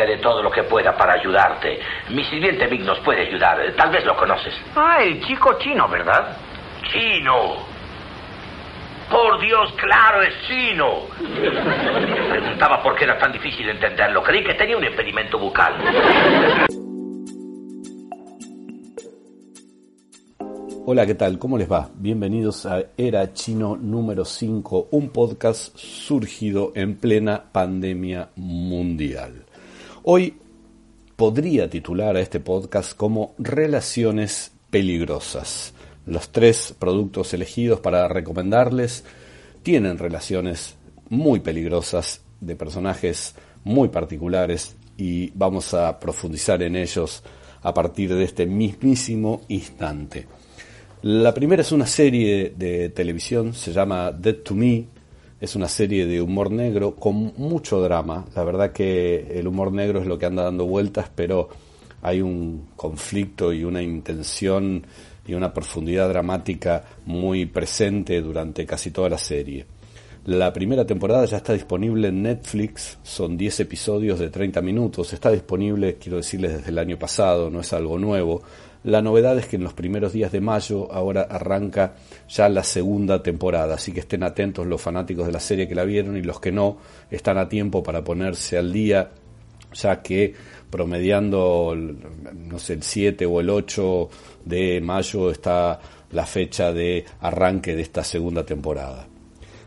Que de todo lo que pueda para ayudarte. Mi sirviente Vic nos puede ayudar. Tal vez lo conoces. Ah, el chico chino, ¿verdad? ¡Chino! Por Dios, claro, es chino. Preguntaba por qué era tan difícil entenderlo. Creí que tenía un impedimento bucal. Hola, ¿qué tal? ¿Cómo les va? Bienvenidos a Era Chino número 5, un podcast surgido en plena pandemia mundial. Hoy podría titular a este podcast como Relaciones peligrosas. Los tres productos elegidos para recomendarles tienen relaciones muy peligrosas de personajes muy particulares y vamos a profundizar en ellos a partir de este mismísimo instante. La primera es una serie de televisión, se llama Dead to Me, es una serie de humor negro con mucho drama. La verdad que el humor negro es lo que anda dando vueltas, pero hay un conflicto y una intención y una profundidad dramática muy presente durante casi toda la serie. La primera temporada ya está disponible en Netflix, son 10 episodios de 30 minutos, está disponible, quiero decirles, desde el año pasado, no es algo nuevo. La novedad es que en los primeros días de mayo ahora arranca ya la segunda temporada, así que estén atentos los fanáticos de la serie que la vieron y los que no están a tiempo para ponerse al día, ya que promediando, no sé, el 7 o el 8 de mayo está la fecha de arranque de esta segunda temporada.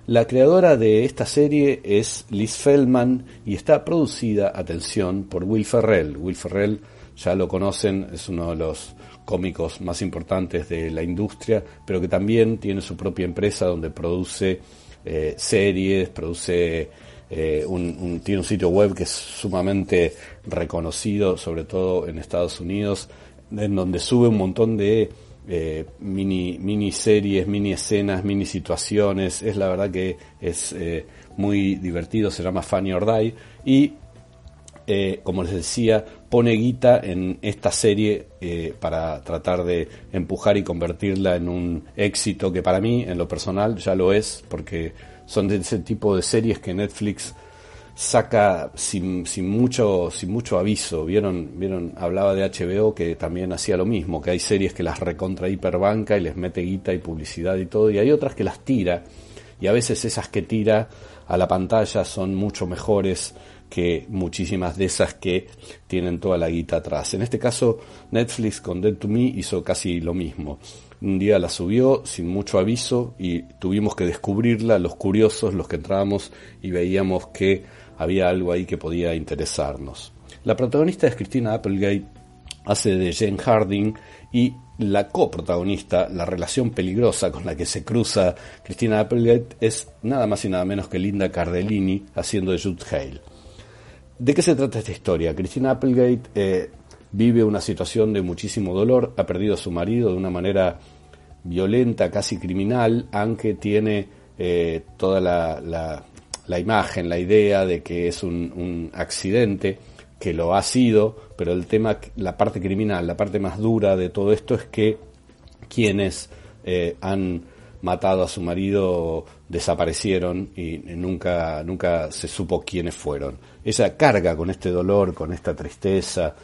La creadora de esta serie es Liz Feldman y está producida, atención, por Will Ferrell. Will Ferrell ya lo conocen, es uno de los cómicos más importantes de la industria, pero que también tiene su propia empresa donde produce eh, series, produce eh, un, tiene un sitio web que es sumamente reconocido, sobre todo en Estados Unidos, en donde sube un montón de eh, mini, mini series, mini escenas, mini situaciones. Es la verdad que es muy divertido, se llama Funny or Die. Y como les decía, pone guita en esta serie eh, para tratar de empujar y convertirla en un éxito que para mí, en lo personal, ya lo es, porque son de ese tipo de series que Netflix saca sin, sin mucho sin mucho aviso. Vieron vieron hablaba de HBO que también hacía lo mismo que hay series que las recontra hiperbanca y les mete guita y publicidad y todo y hay otras que las tira y a veces esas que tira a la pantalla son mucho mejores que muchísimas de esas que tienen toda la guita atrás. En este caso, Netflix con Dead to Me hizo casi lo mismo. Un día la subió sin mucho aviso y tuvimos que descubrirla, los curiosos, los que entrábamos y veíamos que había algo ahí que podía interesarnos. La protagonista es Christina Applegate, hace de Jane Harding y la coprotagonista, la relación peligrosa con la que se cruza Christina Applegate es nada más y nada menos que Linda Cardellini haciendo de Jude Hale. ¿De qué se trata esta historia? Christina Applegate eh, vive una situación de muchísimo dolor, ha perdido a su marido de una manera violenta, casi criminal, aunque tiene eh, toda la, imagen, la idea de que es un, accidente, que lo ha sido, pero el tema, la parte criminal, la parte más dura de todo esto es que quienes eh, han matado a su marido desaparecieron y nunca, nunca se supo quiénes fueron. Ella carga con este dolor, con esta tristeza,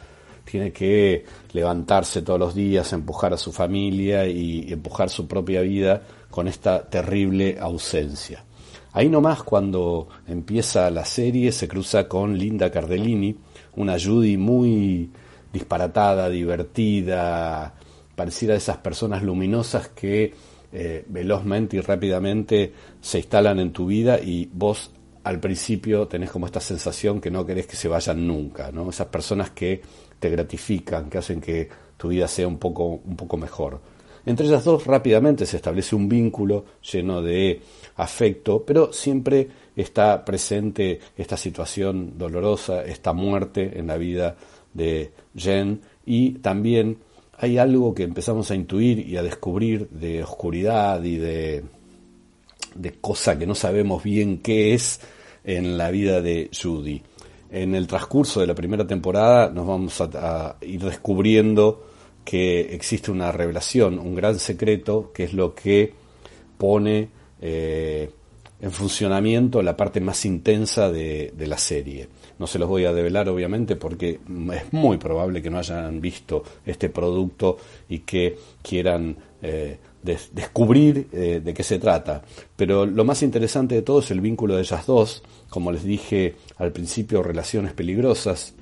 tiene que levantarse todos los días, empujar a su familia y empujar su propia vida con esta terrible ausencia. Ahí nomás cuando empieza la serie se cruza con Linda Cardellini, una Judy muy disparatada, divertida, parecida a esas personas luminosas que eh, velozmente y rápidamente se instalan en tu vida y vos al principio tenés como esta sensación que no querés que se vayan nunca, ¿no? Esas personas que te gratifican, que hacen que tu vida sea un poco, un poco mejor. Entre ellas dos rápidamente se establece un vínculo lleno de afecto, pero siempre está presente esta situación dolorosa, esta muerte en la vida de Jen y también hay algo que empezamos a intuir y a descubrir de oscuridad y de, de cosa que no sabemos bien qué es en la vida de Judy. En el transcurso de la primera temporada nos vamos a, ir descubriendo que existe una revelación, un gran secreto, que es lo que pone eh, en funcionamiento la parte más intensa de, la serie. No se los voy a develar obviamente porque es muy probable que no hayan visto este producto y que quieran eh, descubrir eh, de qué se trata. Pero lo más interesante de todo es el vínculo de ellas dos. Como les dije al principio, relaciones peligrosas.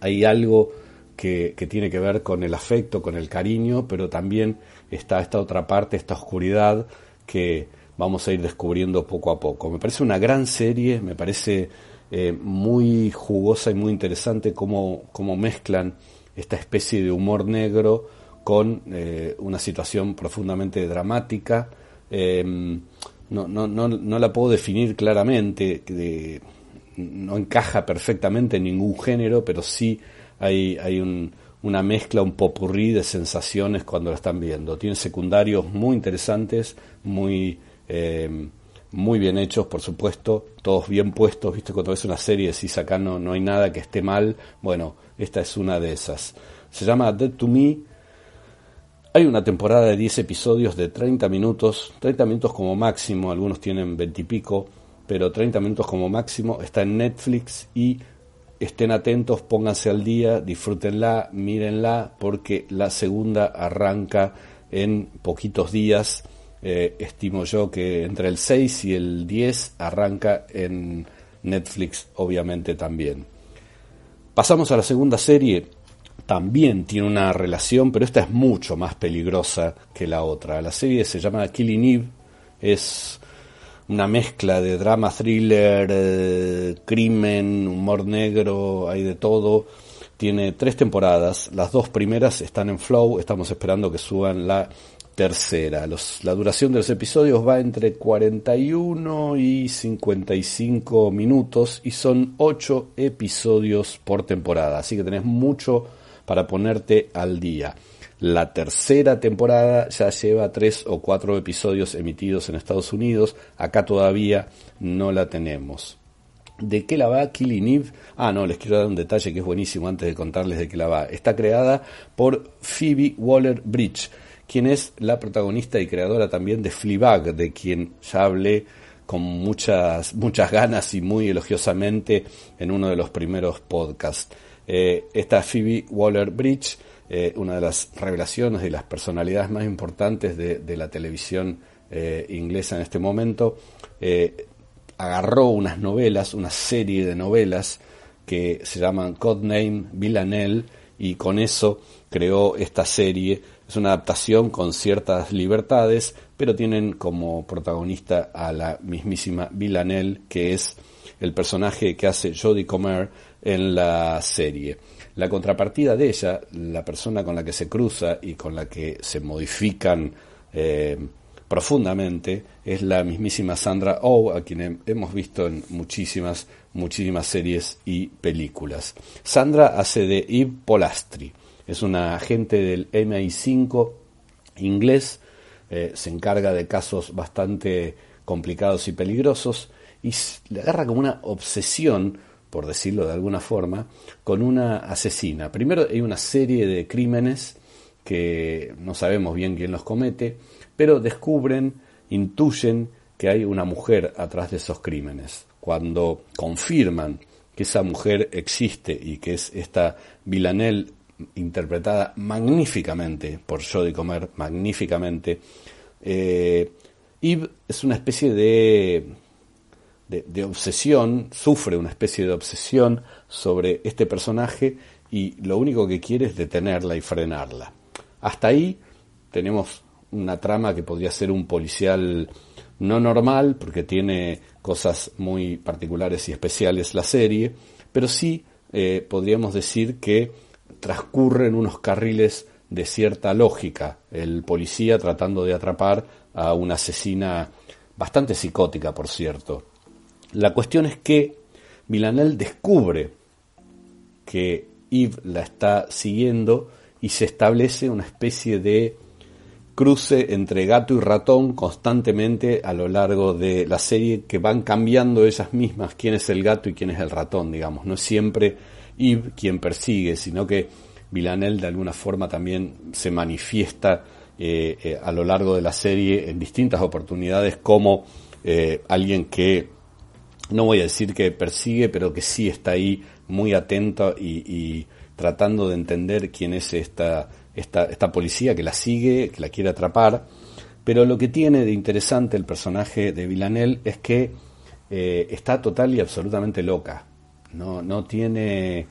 Hay algo que, tiene que ver con el afecto, con el cariño, pero también está esta otra parte, esta oscuridad que vamos a ir descubriendo poco a poco. Me parece una gran serie, me parece eh, muy jugosa y muy interesante cómo, cómo, mezclan esta especie de humor negro con eh, una situación profundamente dramática. Em, no, no, no, no, la puedo definir claramente, no encaja perfectamente en ningún género, pero sí hay, hay un, una mezcla, un popurrí de sensaciones cuando la están viendo. Tiene secundarios muy interesantes, muy eh, muy bien hechos, por supuesto, todos bien puestos, viste, cuando ves una serie decís acá no, no hay nada que esté mal, bueno, esta es una de esas. Se llama Dead to Me, hay una temporada de 10 episodios de 30 minutos, 30 minutos como máximo, algunos tienen 20 y pico, pero 30 minutos como máximo, está en Netflix y estén atentos, pónganse al día, disfrútenla, mírenla, porque la segunda arranca en poquitos días eh, estimo yo que entre el 6 y el 10 arranca en Netflix, obviamente también. Pasamos a la segunda serie, también tiene una relación, pero esta es mucho más peligrosa que la otra. La serie se llama Killing Eve, es una mezcla de drama, thriller, eh, crimen, humor negro, hay de todo. Tiene tres temporadas, las dos primeras están en Flow, estamos esperando que suban la tercera. la duración de los episodios va entre 41 y 55 minutos y son 8 episodios por temporada, así que tenés mucho para ponerte al día. La tercera temporada ya lleva 3 o 4 episodios emitidos en Estados Unidos, acá todavía no la tenemos. ¿De qué la va Killing Eve? Ah, no, les quiero dar un detalle que es buenísimo antes de contarles de qué la va. Está creada por Phoebe Waller-Bridge quien es la protagonista y creadora también de Fleabag, de quien ya hablé con muchas, muchas ganas y muy elogiosamente en uno de los primeros podcasts. Eh, esta Phoebe Waller-Bridge, eh, una de las revelaciones y las personalidades más importantes de, la televisión eh, inglesa en este momento, agarró unas novelas, una serie de novelas que se llaman Codename Villanelle y con eso creó esta serie. Es una adaptación con ciertas libertades, pero tienen como protagonista a la mismísima Villanelle, que es el personaje que hace Jodie Comer en la serie. La contrapartida de ella, la persona con la que se cruza y con la que se modifican eh, profundamente, es la mismísima Sandra Oh, a quien hemos visto en muchísimas, muchísimas series y películas. Sandra hace de Eve Polastri es una agente del MI5 inglés, eh, se encarga de casos bastante complicados y peligrosos y le agarra como una obsesión, por decirlo de alguna forma, con una asesina. Primero hay una serie de crímenes que no sabemos bien quién los comete, pero descubren, intuyen que hay una mujer atrás de esos crímenes. Cuando confirman que esa mujer existe y que es esta Villanelle interpretada magníficamente por Jodie Comer, magníficamente. Eh, es una especie de, de, obsesión, sufre una especie de obsesión sobre este personaje y lo único que quiere es detenerla y frenarla. Hasta ahí tenemos una trama que podría ser un policial no normal, porque tiene cosas muy particulares y especiales la serie, pero sí eh, podríamos decir que transcurre en unos carriles de cierta lógica, el policía tratando de atrapar a una asesina bastante psicótica, por cierto. La cuestión es que Milanel descubre que Eve la está siguiendo y se establece una especie de cruce entre gato y ratón constantemente a lo largo de la serie que van cambiando ellas mismas quién es el gato y quién es el ratón, digamos. No es siempre Eve quien persigue, sino que Villanel de alguna forma también se manifiesta eh, eh, a lo largo de la serie en distintas oportunidades como eh, alguien que, no voy a decir que persigue, pero que sí está ahí muy atento y tratando de entender quién es esta esta, esta policía que la sigue, que la quiere atrapar. Pero lo que tiene de interesante el personaje de Villanel es que eh, está total y absolutamente loca. No, no tiene.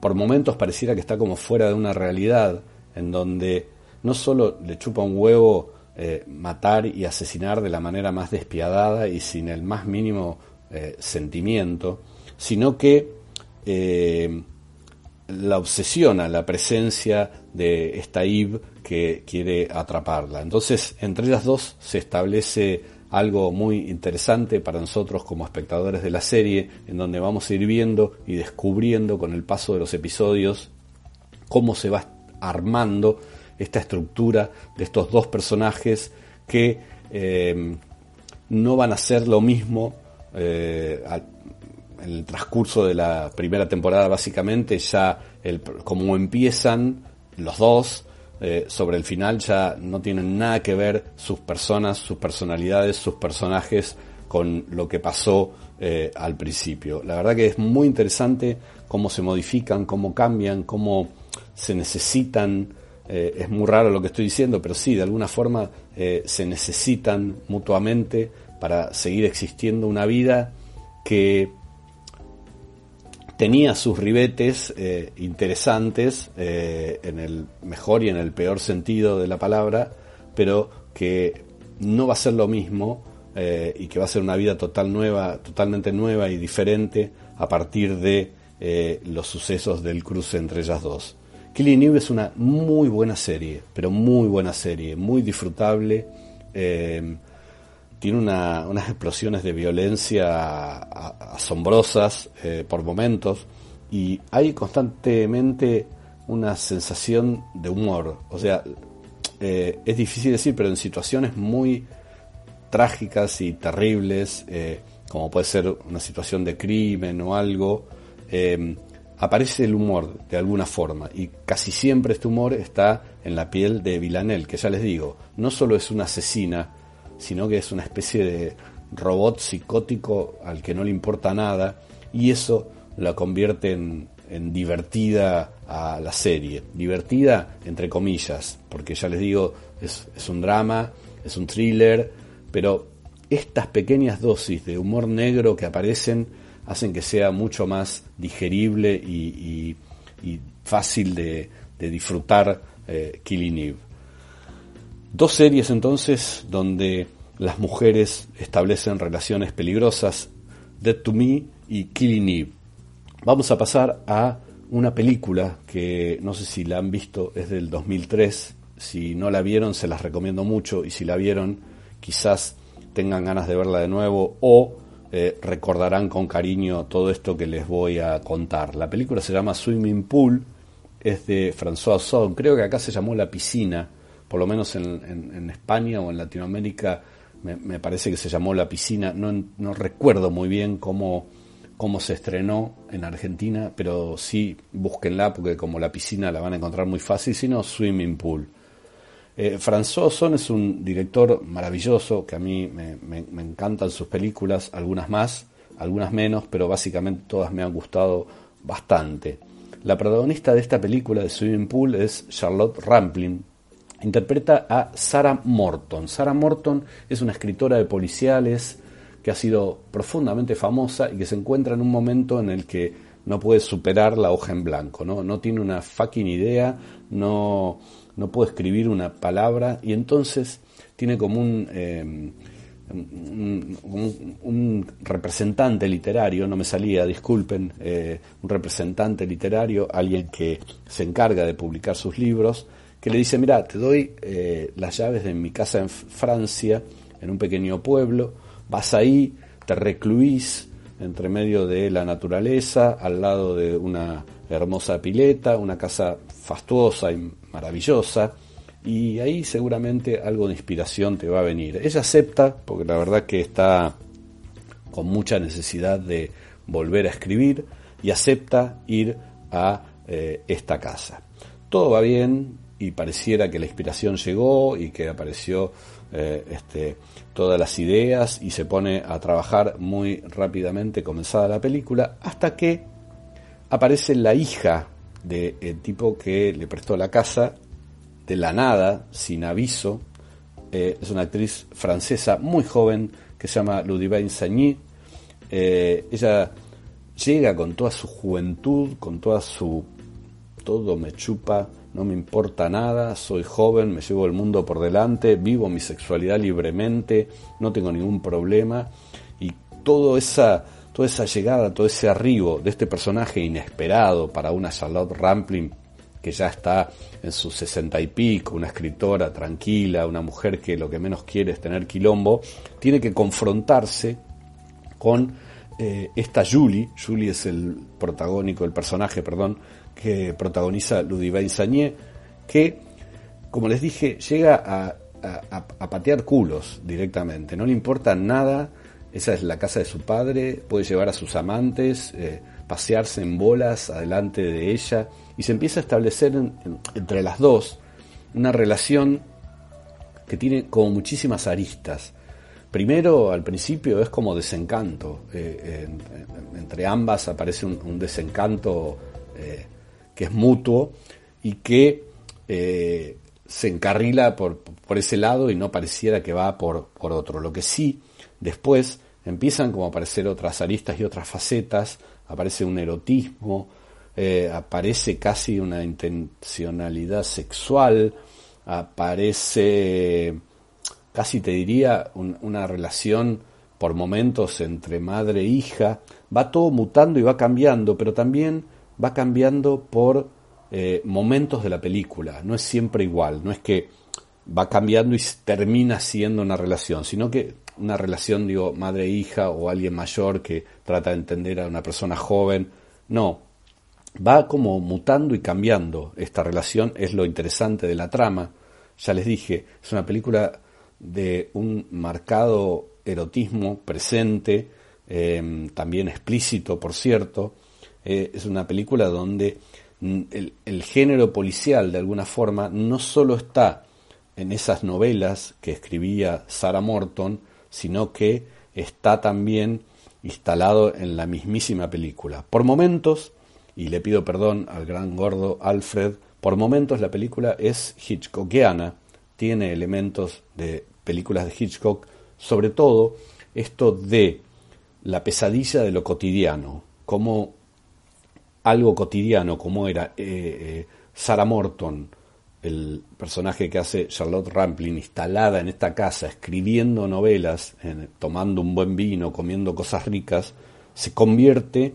Por momentos pareciera que está como fuera de una realidad en donde no solo le chupa un huevo eh, matar y asesinar de la manera más despiadada y sin el más mínimo eh, sentimiento, sino que la obsesiona la presencia de esta Eve que quiere atraparla. Entonces, entre las dos se establece algo muy interesante para nosotros como espectadores de la serie, en donde vamos a ir viendo y descubriendo con el paso de los episodios cómo se va armando esta estructura de estos dos personajes que eh, no van a ser lo mismo eh, en el transcurso de la primera temporada básicamente ya el, como empiezan los dos eh, sobre el final ya no tienen nada que ver sus personas, sus personalidades, sus personajes con lo que pasó al principio. La verdad que es muy interesante cómo se modifican, cómo cambian, cómo se necesitan. Eh, es muy raro lo que estoy diciendo, pero sí, de alguna forma se necesitan mutuamente para seguir existiendo una vida que tenía sus ribetes eh, interesantes eh, en el mejor y en el peor sentido de la palabra, pero que no va a ser lo mismo eh, y que va a ser una vida total nueva, totalmente nueva y diferente a partir de los sucesos del cruce entre ellas dos. Killing Eve es una muy buena serie, pero muy buena serie, muy disfrutable tiene unas explosiones de violencia asombrosas eh, por momentos y hay constantemente una sensación de humor. O sea, eh, es difícil decir, pero en situaciones muy trágicas y terribles, eh, como puede ser una situación de crimen o algo, aparece el humor de alguna forma y casi siempre este humor está en la piel de Villanel, que ya les digo, no solo es una asesina, sino que es una especie de robot psicótico al que no le importa nada y eso la convierte en, divertida a la serie. Divertida entre comillas, porque ya les digo, es, un drama, es un thriller, pero estas pequeñas dosis de humor negro que aparecen hacen que sea mucho más digerible y, fácil de, disfrutar eh, Killing Eve. Dos series entonces donde las mujeres establecen relaciones peligrosas, Dead to Me y Killing Eve. Vamos a pasar a una película que no sé si la han visto, es del 2003. Si no la vieron, se las recomiendo mucho y si la vieron, quizás tengan ganas de verla de nuevo o eh, recordarán con cariño todo esto que les voy a contar. La película se llama Swimming Pool, es de François Ozon, creo que acá se llamó La Piscina, por lo menos en, España o en Latinoamérica me, parece que se llamó La Piscina, no, recuerdo muy bien cómo, cómo se estrenó en Argentina, pero sí búsquenla porque como La Piscina la van a encontrar muy fácil, sino Swimming Pool. Eh, François es un director maravilloso que a mí me, me, encantan sus películas, algunas más, algunas menos, pero básicamente todas me han gustado bastante. La protagonista de esta película de Swimming Pool es Charlotte Rampling, interpreta a Sarah Morton. Sarah Morton es una escritora de policiales que ha sido profundamente famosa y que se encuentra en un momento en el que no puede superar la hoja en blanco, ¿no? No tiene una fucking idea, no, no puede escribir una palabra y entonces tiene como un, eh, un, representante literario, no me salía, disculpen, eh, un representante literario, alguien que se encarga de publicar sus libros, que le dice, mira, te doy eh, las llaves de mi casa en Francia, en un pequeño pueblo, vas ahí, te recluís entre medio de la naturaleza, al lado de una hermosa pileta, una casa fastuosa y maravillosa, y ahí seguramente algo de inspiración te va a venir. Ella acepta, porque la verdad que está con mucha necesidad de volver a escribir, y acepta ir a eh, esta casa. Todo va bien y pareciera que la inspiración llegó y que apareció eh, este, todas las ideas y se pone a trabajar muy rápidamente comenzada la película hasta que aparece la hija del tipo que le prestó la casa de la nada, sin aviso. Eh, es una actriz francesa muy joven que se llama Ludivine Sagny. Eh, ella llega con toda su juventud, con toda su... todo me chupa, no me importa nada, soy joven, me llevo el mundo por delante, vivo mi sexualidad libremente, no tengo ningún problema. Y toda esa, toda esa llegada, todo ese arribo de este personaje inesperado para una Charlotte Rampling que ya está en sus sesenta y pico, una escritora tranquila, una mujer que lo que menos quiere es tener quilombo, tiene que confrontarse con eh, esta Julie, Julie es el protagónico, el personaje, perdón, que protagoniza Ludivine Sagné, que, como les dije, llega a, patear culos directamente, no le importa nada, esa es la casa de su padre, puede llevar a sus amantes, eh, pasearse en bolas adelante de ella, y se empieza a establecer entre las dos una relación que tiene como muchísimas aristas. Primero, al principio, es como desencanto. Eh, entre ambas aparece un, desencanto eh, que es mutuo y que eh, se encarrila por, por, ese lado y no pareciera que va por, por otro. Lo que sí, después empiezan como a aparecer otras aristas y otras facetas, aparece un erotismo, eh, aparece casi una intencionalidad sexual, aparece casi te diría una relación por momentos entre madre e hija, va todo mutando y va cambiando, pero también va cambiando por eh, momentos de la película, no es siempre igual, no es que va cambiando y termina siendo una relación, sino que una relación, digo, madre-hija o alguien mayor que trata de entender a una persona joven, no, va como mutando y cambiando esta relación, es lo interesante de la trama, ya les dije, es una película de un marcado erotismo presente, eh, también explícito, por cierto, eh, es una película donde mm, el, género policial de alguna forma no solo está en esas novelas que escribía Sarah Morton, sino que está también instalado en la mismísima película. Por momentos, y le pido perdón al gran gordo Alfred, por momentos la película es hitchcockiana, tiene elementos de películas de Hitchcock, sobre todo esto de la pesadilla de lo cotidiano, como algo cotidiano como era eh, eh, Sarah Morton, el personaje que hace Charlotte Rampling, instalada en esta casa, escribiendo novelas, tomando un buen vino, comiendo cosas ricas, se convierte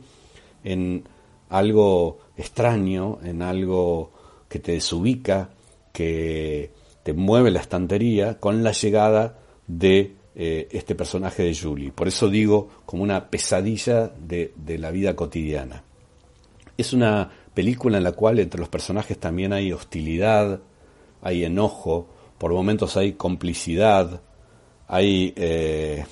en algo extraño, en algo que te desubica, que te mueve la estantería con la llegada de eh, este personaje de Julie. Por eso digo como una pesadilla de la vida cotidiana. Es una película en la cual entre los personajes también hay hostilidad, hay enojo, por momentos hay complicidad, hay eh,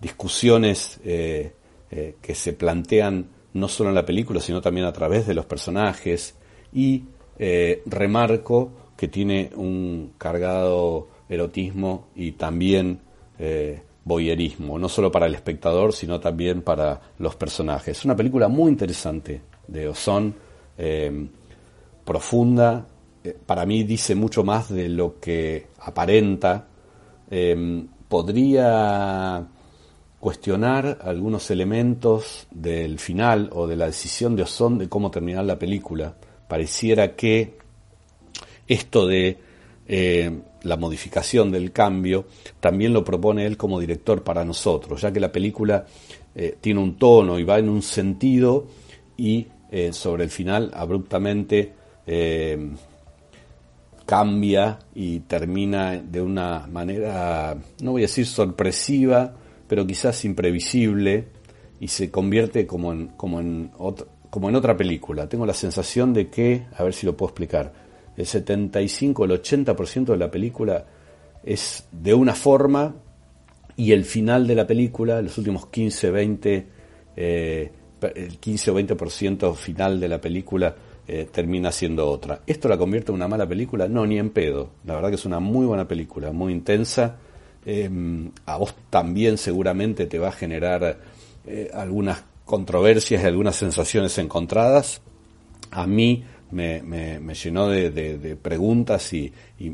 discusiones eh, eh, que se plantean no solo en la película, sino también a través de los personajes, y remarco que tiene un cargado erotismo y también boyerismo, no solo para el espectador, sino también para los personajes. Es una película muy interesante de Ozón, eh, profunda, eh, para mí dice mucho más de lo que aparenta. Eh, podría cuestionar algunos elementos del final o de la decisión de Ozón de cómo terminar la película. Pareciera que esto de la modificación del cambio, también lo propone él como director para nosotros, ya que la película tiene un tono y va en un sentido y eh, sobre el final abruptamente eh, cambia y termina de una manera, no voy a decir sorpresiva, pero quizás imprevisible y se convierte como en, como en, como en otra película. Tengo la sensación de que, a ver si lo puedo explicar, el 75, el 80% de la película es de una forma y el final de la película, los últimos 15, 20, eh, el 15 o 20% final de la película eh, termina siendo otra. ¿Esto la convierte en una mala película? No, ni en pedo. La verdad que es una muy buena película, muy intensa. Em, a vos también seguramente te va a generar eh, algunas controversias y algunas sensaciones encontradas. A mí me, me, llenó de, preguntas y,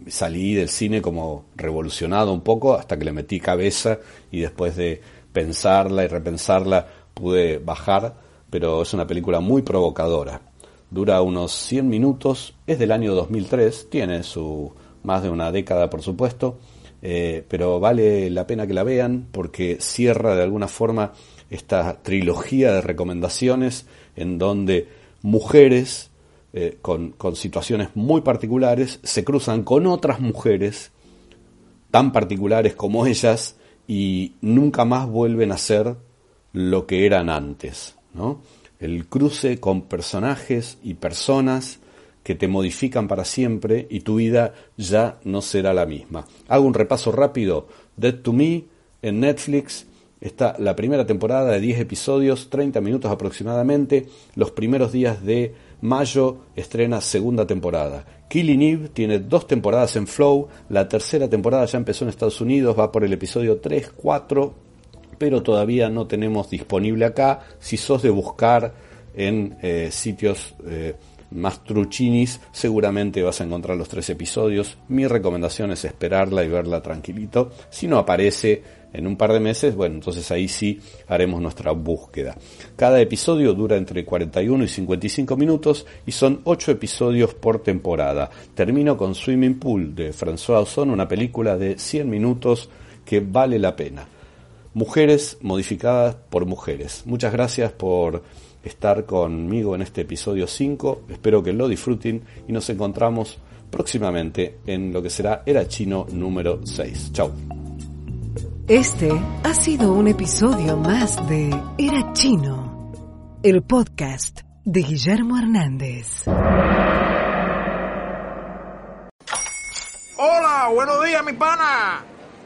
salí del cine como revolucionado un poco hasta que le metí cabeza y después de pensarla y repensarla pude bajar, pero es una película muy provocadora. Dura unos 100 minutos, es del año 2003, tiene su más de una década por supuesto, eh, pero vale la pena que la vean porque cierra de alguna forma esta trilogía de recomendaciones en donde mujeres eh, con, situaciones muy particulares, se cruzan con otras mujeres tan particulares como ellas y nunca más vuelven a ser lo que eran antes. ¿no? El cruce con personajes y personas que te modifican para siempre y tu vida ya no será la misma. Hago un repaso rápido. Dead to Me en Netflix está la primera temporada de 10 episodios, 30 minutos aproximadamente, los primeros días de Mayo estrena segunda temporada. Killing Eve tiene dos temporadas en Flow. La tercera temporada ya empezó en Estados Unidos, va por el episodio 3, 4, pero todavía no tenemos disponible acá. Si sos de buscar en eh, sitios eh, más truchinis, seguramente vas a encontrar los tres episodios. Mi recomendación es esperarla y verla tranquilito. Si no aparece en un par de meses, bueno, entonces ahí sí haremos nuestra búsqueda. Cada episodio dura entre 41 y 55 minutos y son 8 episodios por temporada. Termino con Swimming Pool de François Ozon, una película de 100 minutos que vale la pena. Mujeres modificadas por mujeres. Muchas gracias por estar conmigo en este episodio 5. Espero que lo disfruten y nos encontramos próximamente en lo que será Era Chino número 6. Chao. Este ha sido un episodio más de Era Chino, el podcast de Guillermo Hernández. Hola, buenos días, mi pana.